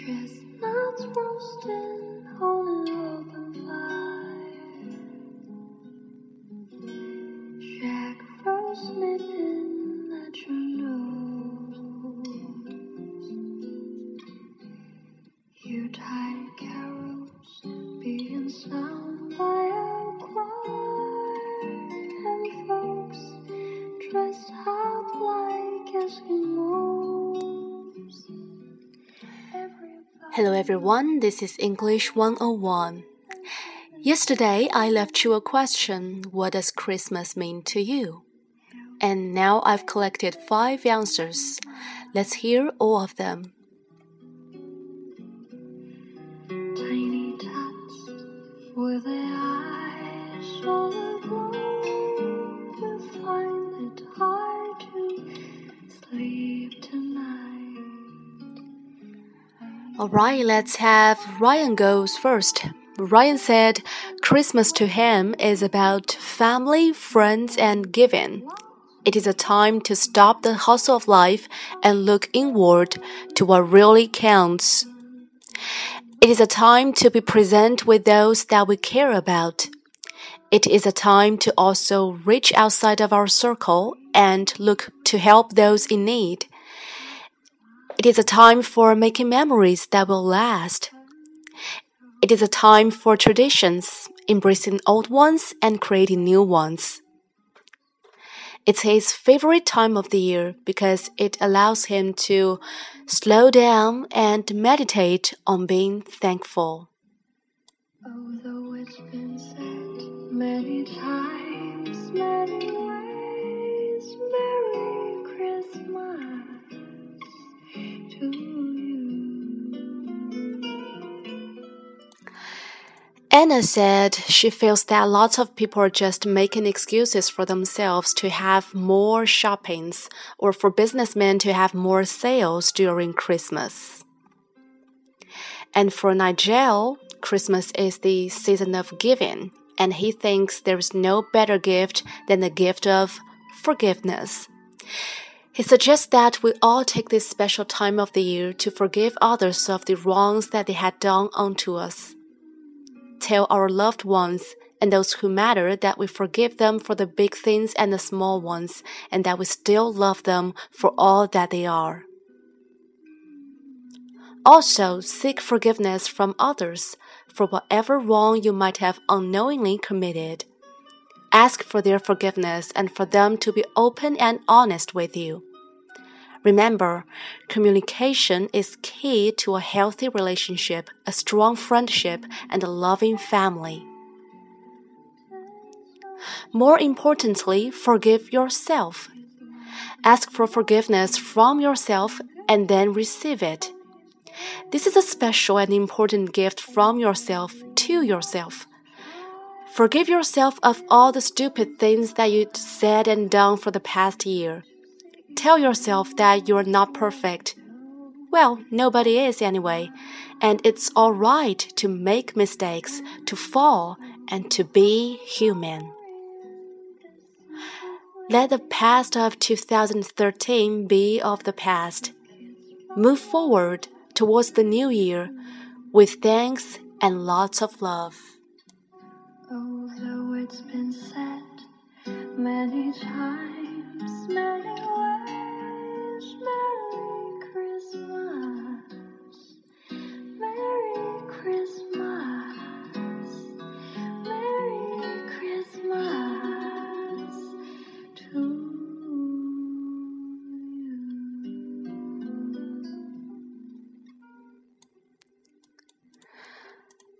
Chestnuts roasting on an open fire. Jack Frost nipping Hello everyone, this is English 101. Yesterday I left you a question What does Christmas mean to you? And now I've collected five answers. Let's hear all of them. Tiny tots their eyes all aglow Alright, let's have Ryan goes first. Ryan said Christmas to him is about family, friends, and giving. It is a time to stop the hustle of life and look inward to what really counts. It is a time to be present with those that we care about. It is a time to also reach outside of our circle and look to help those in need. It is a time for making memories that will last. It is a time for traditions, embracing old ones and creating new ones. It's his favorite time of the year because it allows him to slow down and meditate on being thankful. Although it's been said many times, Anna said she feels that lots of people are just making excuses for themselves to have more shoppings or for businessmen to have more sales during Christmas. And for Nigel, Christmas is the season of giving, and he thinks there's no better gift than the gift of forgiveness. He suggests that we all take this special time of the year to forgive others of the wrongs that they had done unto us tell our loved ones and those who matter that we forgive them for the big things and the small ones, and that we still love them for all that they are. Also, seek forgiveness from others for whatever wrong you might have unknowingly committed. Ask for their forgiveness and for them to be open and honest with you. Remember, communication is key to a healthy relationship, a strong friendship, and a loving family. More importantly, forgive yourself. Ask for forgiveness from yourself and then receive it. This is a special and important gift from yourself to yourself. Forgive yourself of all the stupid things that you said and done for the past year. Tell yourself that you're not perfect. Well, nobody is anyway, and it's alright to make mistakes, to fall, and to be human. Let the past of 2013 be of the past. Move forward towards the new year with thanks and lots of love. Been said many times, many ways,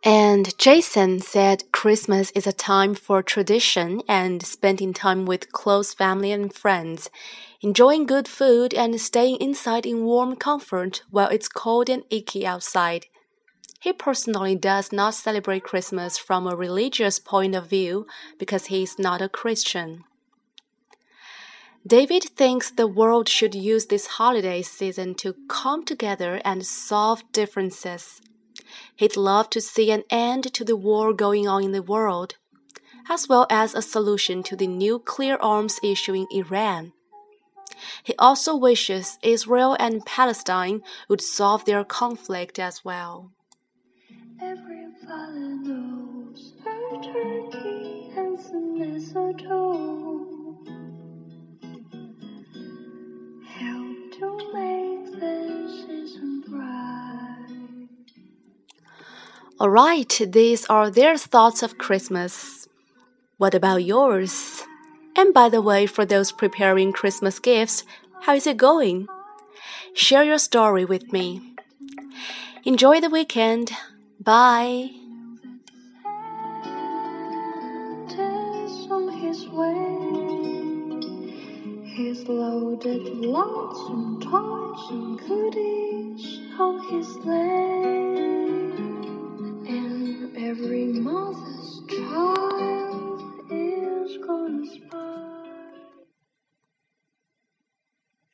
And Jason said Christmas is a time for tradition and spending time with close family and friends, enjoying good food and staying inside in warm comfort while it's cold and icky outside. He personally does not celebrate Christmas from a religious point of view because he is not a Christian. David thinks the world should use this holiday season to come together and solve differences. He'd love to see an end to the war going on in the world, as well as a solution to the nuclear arms issue in Iran. He also wishes Israel and Palestine would solve their conflict as well. Every valley knows her turkey and some mistletoe. Alright, these are their thoughts of Christmas. What about yours? And by the way, for those preparing Christmas gifts, how is it going? Share your story with me. Enjoy the weekend. Bye. His way. He's loaded lots toys and goodies on his sleigh.